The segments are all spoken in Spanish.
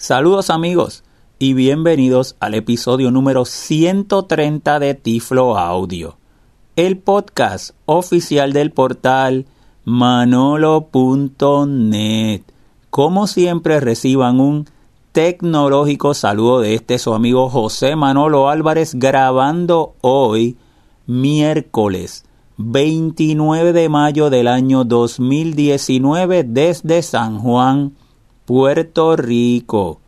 Saludos amigos y bienvenidos al episodio número 130 de Tiflo Audio, el podcast oficial del portal manolo.net. Como siempre reciban un tecnológico saludo de este su amigo José Manolo Álvarez grabando hoy miércoles 29 de mayo del año 2019 desde San Juan, Puerto Rico.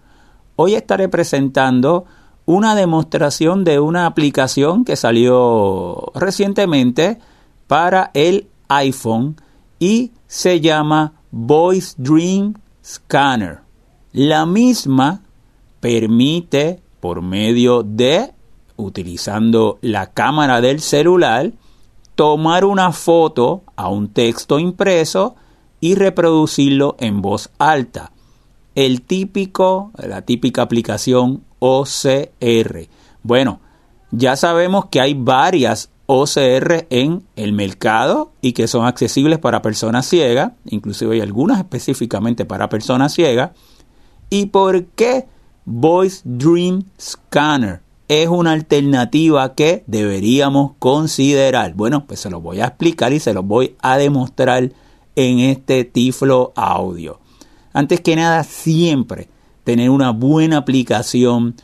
Hoy estaré presentando una demostración de una aplicación que salió recientemente para el iPhone y se llama Voice Dream Scanner. La misma permite por medio de utilizando la cámara del celular tomar una foto a un texto impreso y reproducirlo en voz alta el típico, la típica aplicación OCR. Bueno, ya sabemos que hay varias OCR en el mercado y que son accesibles para personas ciegas, inclusive hay algunas específicamente para personas ciegas. ¿Y por qué Voice Dream Scanner es una alternativa que deberíamos considerar? Bueno, pues se lo voy a explicar y se lo voy a demostrar en este Tiflo audio. Antes que nada, siempre tener una buena aplicación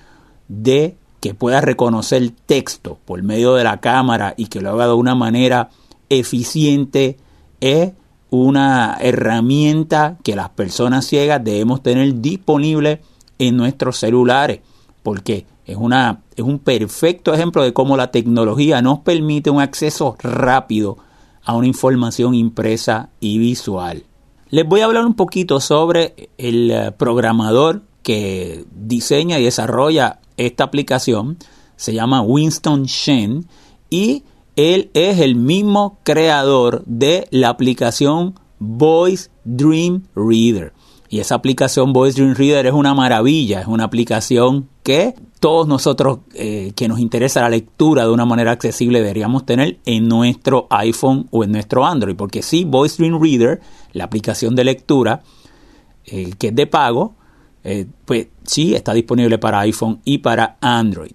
de que pueda reconocer texto por medio de la cámara y que lo haga de una manera eficiente es una herramienta que las personas ciegas debemos tener disponible en nuestros celulares porque es, una, es un perfecto ejemplo de cómo la tecnología nos permite un acceso rápido a una información impresa y visual. Les voy a hablar un poquito sobre el eh, programador que diseña y desarrolla esta aplicación. Se llama Winston Shen y él es el mismo creador de la aplicación Voice Dream Reader. Y esa aplicación Voice Dream Reader es una maravilla, es una aplicación que todos nosotros eh, que nos interesa la lectura de una manera accesible deberíamos tener en nuestro iPhone o en nuestro Android. Porque sí, Voice Dream Reader, la aplicación de lectura, eh, que es de pago, eh, pues sí está disponible para iPhone y para Android.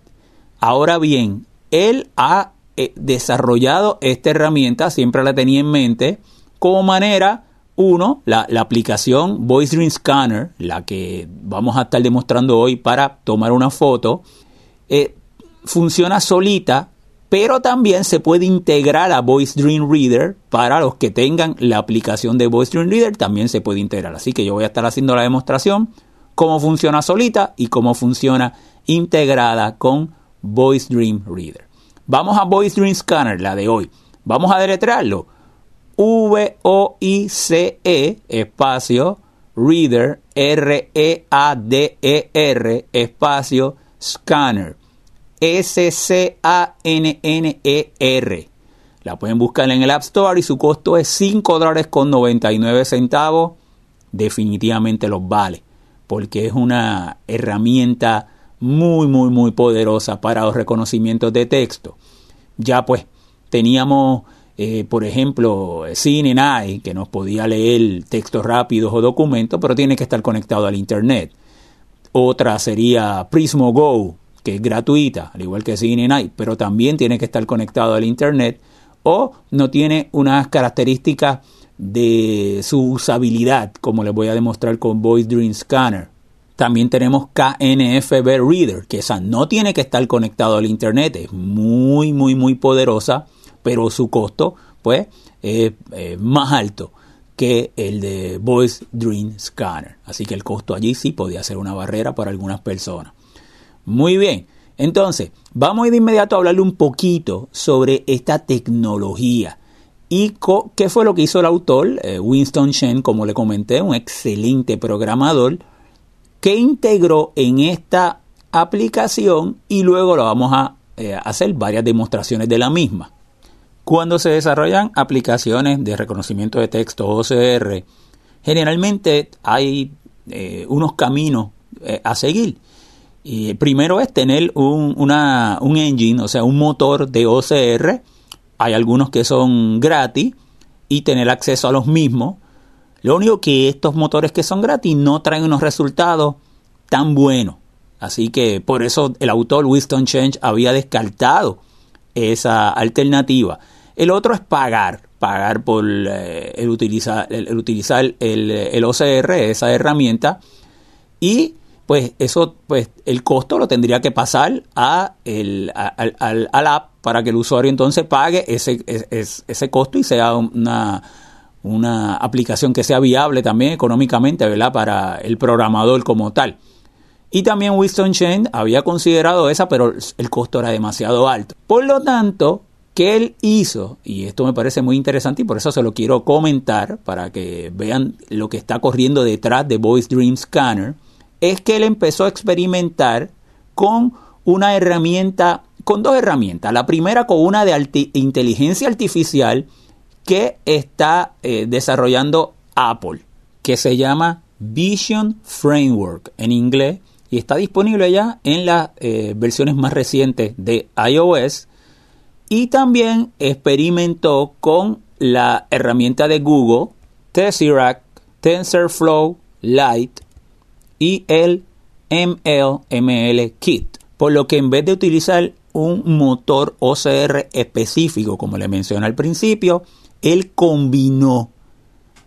Ahora bien, él ha desarrollado esta herramienta, siempre la tenía en mente, como manera uno, la, aplicación Voice Dream Scanner, la que vamos a estar demostrando hoy para tomar una foto, eh, funciona solita, pero también se puede integrar a Voice Dream Reader para los que tengan la aplicación de Voice Dream Reader, también se puede integrar. Así que yo voy a estar haciendo la demostración, cómo funciona solita y cómo funciona integrada con Voice Dream Reader. Vamos a Voice Dream Scanner, la de hoy. Vamos a deletrearlo. V-O-I-C-E, espacio, reader, R-E-A-D-E-R, espacio, scanner, S-C-A-N-N-E-R. La pueden buscar en el App Store y su costo es 5 dólares con 99 centavos. Definitivamente los vale, porque es una herramienta muy, muy, muy poderosa para los reconocimientos de texto. Ya pues, teníamos eh, por ejemplo, CineNI, que nos podía leer textos rápidos o documentos, pero tiene que estar conectado al Internet. Otra sería Prismo Go, que es gratuita, al igual que CineNI, pero también tiene que estar conectado al Internet o no tiene unas características de su usabilidad, como les voy a demostrar con Voice Dream Scanner. También tenemos KNFB Reader, que esa no tiene que estar conectado al Internet, es muy, muy, muy poderosa pero su costo pues es más alto que el de Voice Dream Scanner. Así que el costo allí sí podía ser una barrera para algunas personas. Muy bien, entonces vamos de inmediato a hablarle un poquito sobre esta tecnología. ¿Y qué fue lo que hizo el autor? Eh, Winston Shen, como le comenté, un excelente programador que integró en esta aplicación y luego lo vamos a eh, hacer varias demostraciones de la misma. Cuando se desarrollan aplicaciones de reconocimiento de texto OCR, generalmente hay eh, unos caminos eh, a seguir. Y primero es tener un, un engine, o sea, un motor de OCR. Hay algunos que son gratis y tener acceso a los mismos. Lo único que estos motores que son gratis no traen unos resultados tan bueno. Así que por eso el autor Winston Change había descartado esa alternativa. El otro es pagar, pagar por eh, el utilizar, el, utilizar el, OCR, esa herramienta, y pues eso, pues el costo lo tendría que pasar a el, al, al, app para que el usuario entonces pague ese, ese, ese costo y sea una, una aplicación que sea viable también económicamente, ¿verdad? Para el programador como tal. Y también Winston Chen había considerado esa, pero el costo era demasiado alto. Por lo tanto, ¿qué él hizo? Y esto me parece muy interesante y por eso se lo quiero comentar para que vean lo que está corriendo detrás de Voice Dream Scanner. Es que él empezó a experimentar con una herramienta, con dos herramientas. La primera con una de inteligencia artificial que está eh, desarrollando Apple, que se llama Vision Framework en inglés y está disponible ya en las eh, versiones más recientes de iOS y también experimentó con la herramienta de Google Tesseract, TensorFlow Lite y el MLML Kit, por lo que en vez de utilizar un motor OCR específico, como le mencioné al principio, él combinó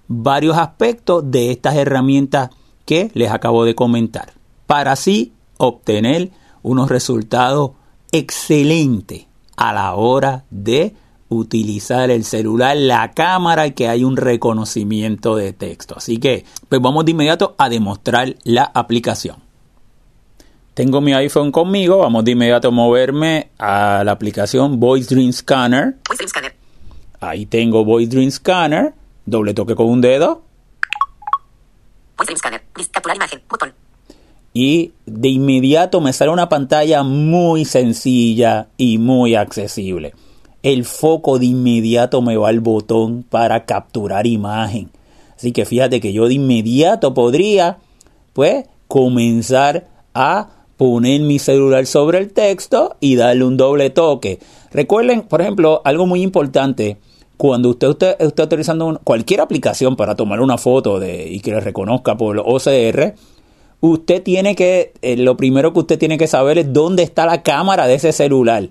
varios aspectos de estas herramientas que les acabo de comentar para así obtener unos resultados excelentes a la hora de utilizar el celular, la cámara y que hay un reconocimiento de texto. Así que pues vamos de inmediato a demostrar la aplicación. Tengo mi iPhone conmigo, vamos de inmediato a moverme a la aplicación Voice Dream Scanner. Voice Dream Scanner. Ahí tengo Voice Dream Scanner, doble toque con un dedo. Voice Dream Scanner, capturar imagen, botón y de inmediato me sale una pantalla muy sencilla y muy accesible. El foco de inmediato me va al botón para capturar imagen. Así que fíjate que yo de inmediato podría pues comenzar a poner mi celular sobre el texto y darle un doble toque. Recuerden, por ejemplo, algo muy importante, cuando usted, está utilizando cualquier aplicación para tomar una foto de, y que le reconozca por OCR, usted tiene que, eh, lo primero que usted tiene que saber es dónde está la cámara de ese celular.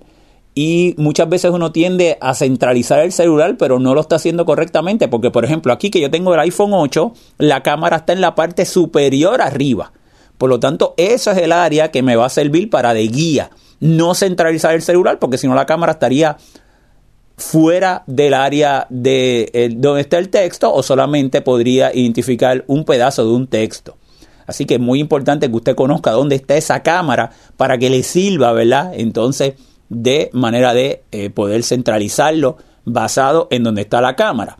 Y muchas veces uno tiende a centralizar el celular, pero no lo está haciendo correctamente. Porque, por ejemplo, aquí que yo tengo el iPhone 8, la cámara está en la parte superior arriba. Por lo tanto, eso es el área que me va a servir para de guía. No centralizar el celular, porque si no la cámara estaría fuera del área de eh, donde está el texto o solamente podría identificar un pedazo de un texto. Así que es muy importante que usted conozca dónde está esa cámara para que le sirva, ¿verdad? Entonces, de manera de eh, poder centralizarlo basado en donde está la cámara.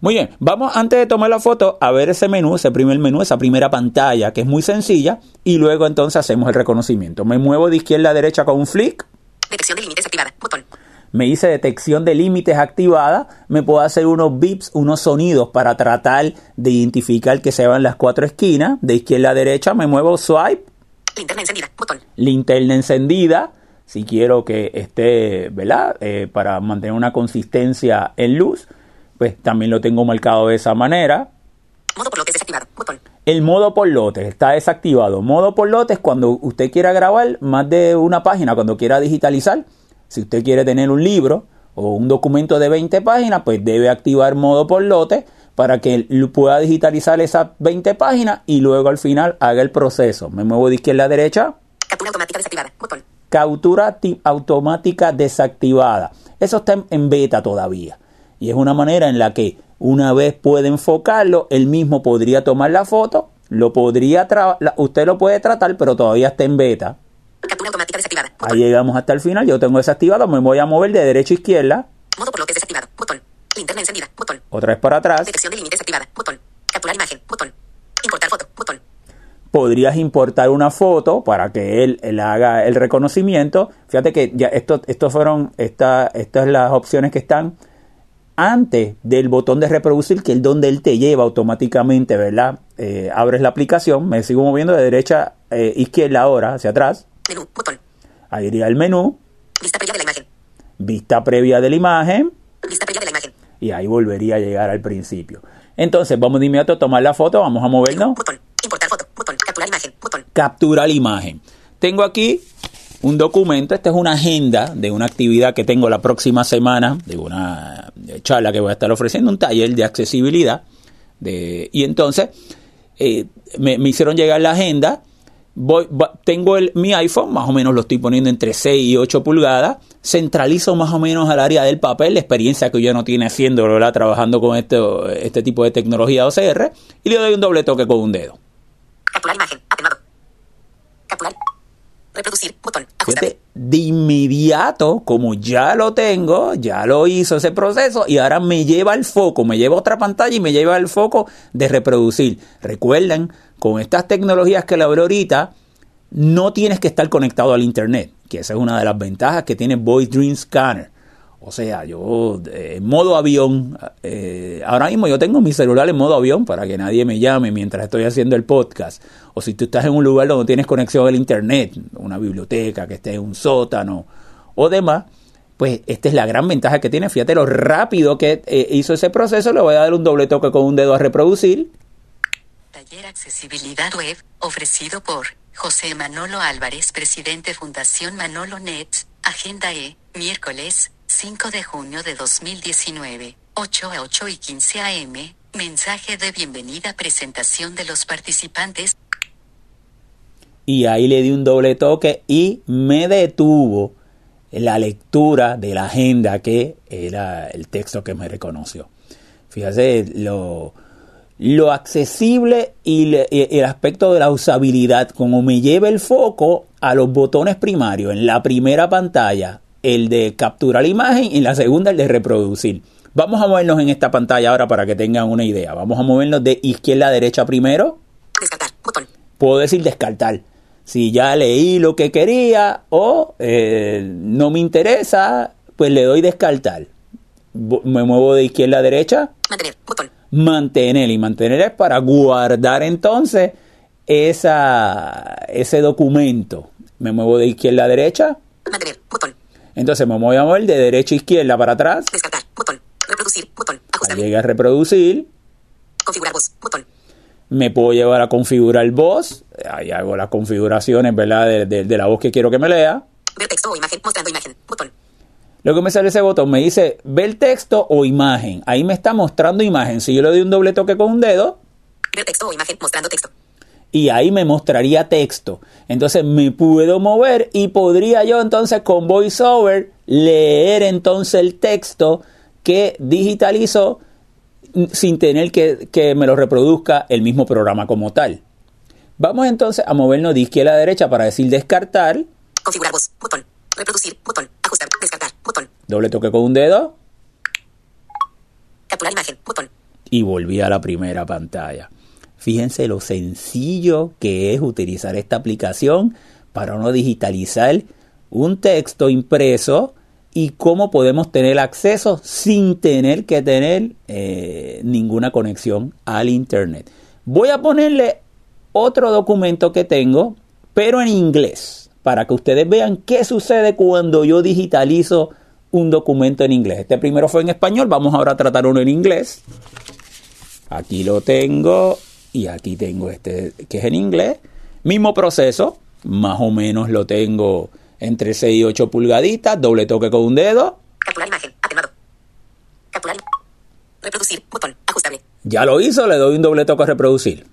Muy bien, vamos antes de tomar la foto a ver ese menú, ese primer menú, esa primera pantalla que es muy sencilla y luego entonces hacemos el reconocimiento. Me muevo de izquierda a derecha con un flick. Detección de límites activada. Botón me dice detección de límites activada, me puedo hacer unos bips, unos sonidos para tratar de identificar que se van las cuatro esquinas. De izquierda a derecha me muevo swipe. Linterna encendida, botón. Linterna encendida, si quiero que esté, ¿verdad? Eh, para mantener una consistencia en luz, pues también lo tengo marcado de esa manera. Modo por lotes desactivado, botón. El modo por lotes está desactivado. Modo por lotes cuando usted quiera grabar más de una página, cuando quiera digitalizar si usted quiere tener un libro o un documento de 20 páginas, pues debe activar modo por lote para que pueda digitalizar esas 20 páginas y luego al final haga el proceso. Me muevo de izquierda a derecha. Captura automática desactivada. Botón. Captura automática desactivada. Eso está en beta todavía. Y es una manera en la que una vez puede enfocarlo, él mismo podría tomar la foto, lo podría usted lo puede tratar, pero todavía está en beta. Captura automática desactivada. Ahí llegamos hasta el final. Yo tengo desactivado. Me voy a mover de derecha a izquierda. Modo por lo que es desactivado. Botón. Linterna encendida. Botón. Otra vez para atrás. Detección de límites activada. Botón. Capturar imagen. Botón. Importar foto. Botón. Podrías importar una foto para que él, él haga el reconocimiento. Fíjate que ya esto, estos fueron esta, estas las opciones que están antes del botón de reproducir, que es donde él te lleva automáticamente, ¿verdad? Eh, abres la aplicación, me sigo moviendo de derecha a eh, izquierda ahora, hacia atrás. Menú, botón. Ahí iría el menú. Vista previa de la imagen. Vista previa de la imagen. Vista previa de la imagen. Y ahí volvería a llegar al principio. Entonces, vamos de inmediato a tomar la foto, vamos a movernos. Botón. Importar foto. Botón. Capturar imagen. Botón. capturar la imagen. Tengo aquí un documento, esta es una agenda de una actividad que tengo la próxima semana, de una charla que voy a estar ofreciendo, un taller de accesibilidad. De, y entonces eh, me, hicieron llegar la agenda. Voy, tengo el, mi iPhone, más o menos lo estoy poniendo entre 6 y 8 pulgadas. Centralizo más o menos al área del papel, la experiencia que yo no tiene haciendo, trabajando con este, este tipo de tecnología OCR, y le doy un doble toque con un dedo. Capturar imagen, atenuado. Capturar Reproducir, botón, De inmediato, como ya lo tengo, ya lo hizo ese proceso y ahora me lleva al foco, me lleva a otra pantalla y me lleva al foco de reproducir. Recuerden, con estas tecnologías que le abro ahorita, no tienes que estar conectado al internet, que esa es una de las ventajas que tiene Voice Dream Scanner. O sea, yo eh, en modo avión, eh, ahora mismo yo tengo mi celular en modo avión para que nadie me llame mientras estoy haciendo el podcast. O si tú estás en un lugar donde tienes conexión al internet, una biblioteca que esté en un sótano o demás, pues esta es la gran ventaja que tiene. Fíjate lo rápido que eh, hizo ese proceso. Le voy a dar un doble toque con un dedo a reproducir. Taller Accesibilidad Web, ofrecido por José Manolo Álvarez, presidente Fundación Manolo Net, Agenda E, miércoles 5 de junio de 2019, 8 a 8 y 15 am, mensaje de bienvenida presentación de los participantes. Y ahí le di un doble toque y me detuvo la lectura de la agenda que era el texto que me reconoció. Fíjate lo, lo accesible y, el aspecto de la usabilidad, como me lleva el foco a los botones primarios en la primera pantalla el de capturar la imagen y la segunda el de reproducir. Vamos a movernos en esta pantalla ahora para que tengan una idea. Vamos a movernos de izquierda a derecha primero. Descartar, botón. Puedo decir descartar. Si ya leí lo que quería o eh, no me interesa, pues le doy descartar. Me muevo de izquierda a derecha. Mantener, botón. Mantener. Y mantener es para guardar entonces esa, ese documento. Me muevo de izquierda a derecha. Mantener, botón. Entonces me voy a mover de derecha a izquierda para atrás. Descartar, botón. Reproducir, botón. Llegué a reproducir. Configurar voz, botón. Me puedo llevar a configurar voz. Ahí hago las configuraciones, ¿verdad? De, de, la voz que quiero que me lea. Ver texto o imagen, mostrando imagen, botón. Luego me sale ese botón, me dice ver texto o imagen. Ahí me está mostrando imagen. Si yo le doy un doble toque con un dedo. Ver texto o imagen, mostrando texto y ahí me mostraría texto. Entonces me puedo mover y podría yo entonces con VoiceOver leer entonces el texto que digitalizo sin tener que, que, me lo reproduzca el mismo programa como tal. Vamos entonces a movernos de izquierda a derecha para decir descartar. Configurar voz, botón. Reproducir, botón. Ajustar, descartar, botón. Doble toque con un dedo. Capturar imagen, botón. Y volví a la primera pantalla. Fíjense lo sencillo que es utilizar esta aplicación para no digitalizar un texto impreso y cómo podemos tener acceso sin tener que tener eh, ninguna conexión al Internet. Voy a ponerle otro documento que tengo, pero en inglés, para que ustedes vean qué sucede cuando yo digitalizo un documento en inglés. Este primero fue en español, vamos ahora a tratar uno en inglés. Aquí lo tengo y aquí tengo este que es en inglés. Mismo proceso, más o menos lo tengo entre 6 y 8 pulgaditas, doble toque con un dedo. Capturar imagen, atenuado. Capturar. Reproducir, botón, ajustable. Ya lo hizo, le doy un doble toque a reproducir.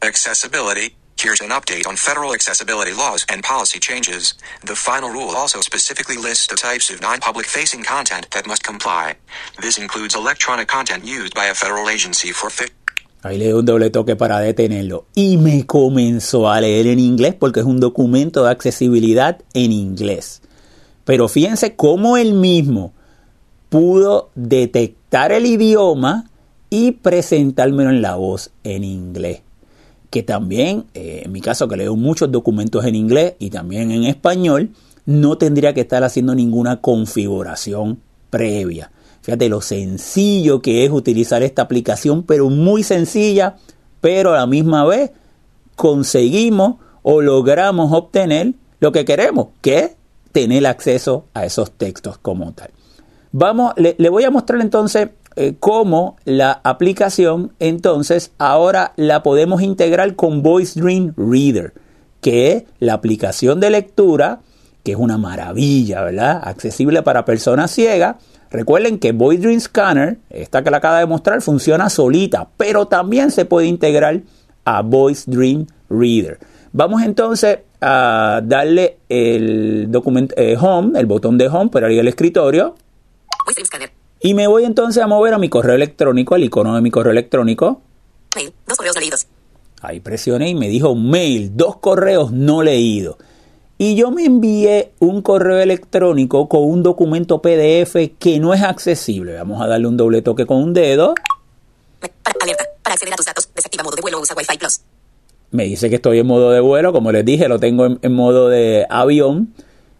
Accessibility. Here's an update on federal accessibility laws and policy changes. The final rule also specifically lists the types of non-public facing content that must comply. This includes electronic content used by a federal agency for Ahí le doy un doble toque para detenerlo. Y me comenzó a leer en inglés porque es un documento de accesibilidad en inglés. Pero fíjense cómo él mismo pudo detectar el idioma y presentármelo en la voz en inglés. Que también, eh, en mi caso que leo muchos documentos en inglés y también en español, no tendría que estar haciendo ninguna configuración previa. Fíjate lo sencillo que es utilizar esta aplicación, pero muy sencilla, pero a la misma vez conseguimos o logramos obtener lo que queremos, que es tener acceso a esos textos como tal. Vamos, le, voy a mostrar entonces eh, cómo la aplicación entonces ahora la podemos integrar con Voice Dream Reader. que la aplicación de lectura, que es una maravilla, ¿verdad? Accesible para personas ciegas. Recuerden que Voice Dream Scanner, esta que la acaba de mostrar, funciona solita, pero también se puede integrar a Voice Dream Reader. Vamos entonces a darle el documento eh, Home, el botón de Home para ir al escritorio. Y me voy entonces a mover a mi correo electrónico, al icono de mi correo electrónico. Mail, dos correos leídos. Ahí presioné y me dijo mail, dos correos no leídos. Y yo me envié un correo electrónico con un documento PDF que no es accesible. Vamos a darle un doble toque con un dedo. Alerta. Para acceder a tus datos, desactiva modo de vuelo usa Wi-Fi Plus. Me dice que estoy en modo de vuelo. Como les dije, lo tengo en, en modo de avión.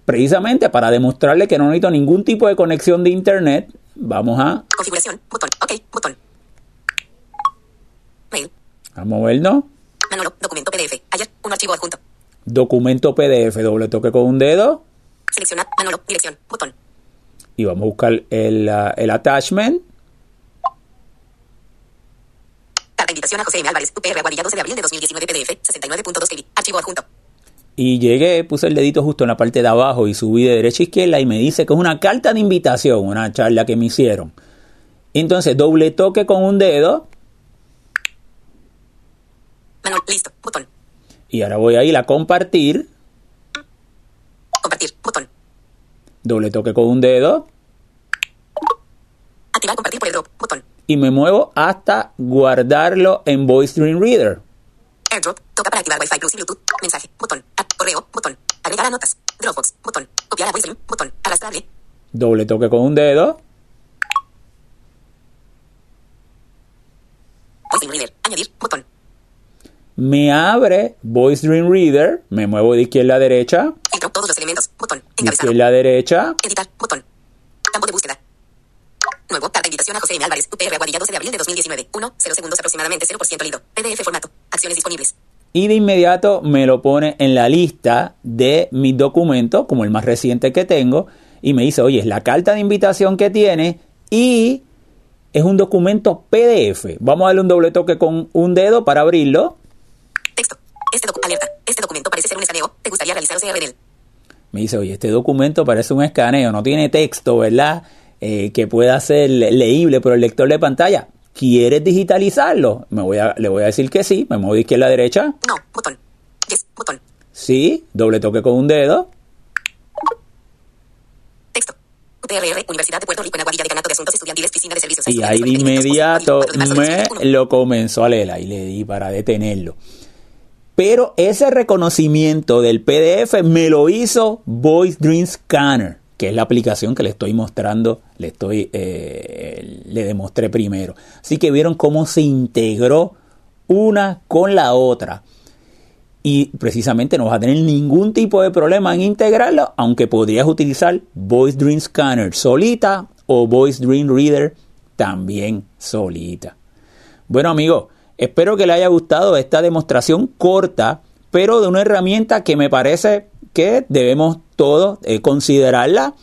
Precisamente para demostrarle que no necesito ningún tipo de conexión de internet. Vamos a, Configuración. Botón. Ok. Botón. Mail. a movernos. Manolo. Documento PDF. Ayer. Un archivo adjunto. Documento PDF, doble toque con un dedo. Seleccionar. Manolo. Dirección. Botón. Y vamos a buscar el, el attachment. Carta invitación a José M. Álvarez. UPR Aguadilla 12 de abril de 2019 PDF. 69.2 KB. Archivo adjunto. Y llegué, puse el dedito justo en la parte de abajo y subí de derecha a izquierda y me dice que es una carta de invitación, una charla que me hicieron. Entonces, doble toque con un dedo Manolo. Listo. Botón. Y ahora voy a ir a compartir, Compartir. Botón. doble toque con un dedo Activar compartir por airdrop. Botón. y me muevo hasta guardarlo en Voice Dream Reader. Airdrop. Toca para activar Wi-Fi Plus y Bluetooth. Mensaje. Botón. A- correo. Botón. Agregar a notas. Dropbox. Botón. Copiar a VoiceDream. Botón. Arrastrable. Doble toque con un dedo VoiceDream Reader. Añadir. Botón. Me abre Voice Dream Reader, me muevo de izquierda a derecha, Filtro. Todos los elementos. Botón. de Encabezado. izquierda a derecha, Editar. Botón. Campo de búsqueda. Nuevo. Carta invitación a José M. Álvarez. UPR Aguadilla 12 de abril de 2019. 1. 0 segundos aproximadamente. 0% leído. PDF formato. Acciones disponibles. y de inmediato me lo pone en la lista de mis documentos, como el más reciente que tengo, y me dice, oye, es la carta de invitación que tiene y es un documento PDF. Vamos a darle un doble toque con un dedo para abrirlo. Texto. Este docu alerta. Este documento parece ser un escaneo. ¿Te gustaría realizar OCR en él? Me dice, oye, este documento parece un escaneo, no tiene texto, ¿verdad? Eh, que pueda ser le- leíble por el lector de pantalla. ¿Quieres digitalizarlo? Me voy a, le voy a decir que sí, me muevo de izquierda a derecha. No. Botón. Yes. Botón. Sí, doble toque con un dedo. Texto. UPRR, Universidad de Puerto Rico en Aguadilla, Decanato de Asuntos Estudiantiles, Piscina de Servicios. Y ahí de inmediato me lo comenzó a leer. Ahí le di para detenerlo. Pero ese reconocimiento del PDF me lo hizo Voice Dream Scanner, que es la aplicación que le estoy mostrando, le estoy, eh, le demostré primero. Así que vieron cómo se integró una con la otra. Y precisamente no vas a tener ningún tipo de problema en integrarlo, aunque podrías utilizar Voice Dream Scanner solita o Voice Dream Reader también solita. Bueno amigos, espero que les haya gustado esta demostración corta, pero de una herramienta que me parece que debemos todos eh, considerarla.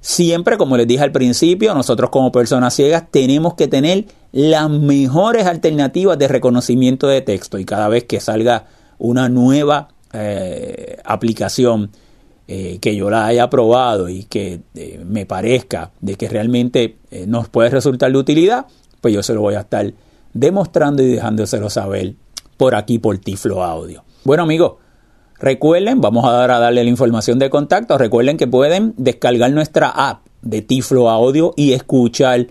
Siempre, como les dije al principio, nosotros como personas ciegas tenemos que tener las mejores alternativas de reconocimiento de texto y cada vez que salga una nueva eh, aplicación eh, que yo la haya probado y que me parezca de que realmente nos puede resultar de utilidad, pues yo se lo voy a estar demostrando y dejándoselo saber por aquí por Tiflo Audio. Bueno amigos, recuerden, vamos a dar a darle la información de contacto, recuerden que pueden descargar nuestra app de Tiflo Audio y escuchar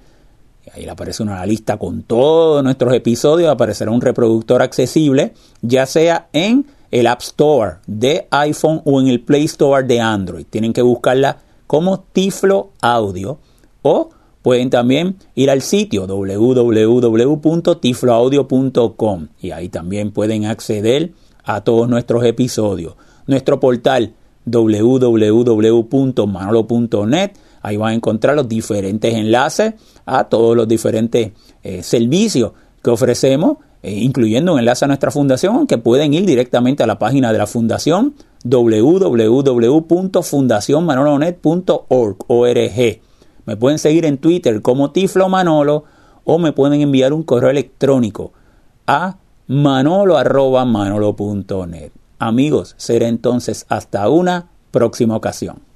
Ahí le aparece una lista con todos nuestros episodios, aparecerá un reproductor accesible, ya sea en el App Store de iPhone o en el Play Store de Android. Tienen que buscarla como Tiflo Audio o pueden también ir al sitio www.tifloaudio.com y ahí también pueden acceder a todos nuestros episodios. Nuestro portal www.manolo.net Ahí van a encontrar los diferentes enlaces a todos los diferentes eh, servicios que ofrecemos, eh, incluyendo un enlace a nuestra fundación, que pueden ir directamente a la página de la fundación www.fundacionmanolonet.org. Me pueden seguir en Twitter como Tiflo Manolo o me pueden enviar un correo electrónico a manolo.manolo.net. Amigos, será entonces hasta una próxima ocasión.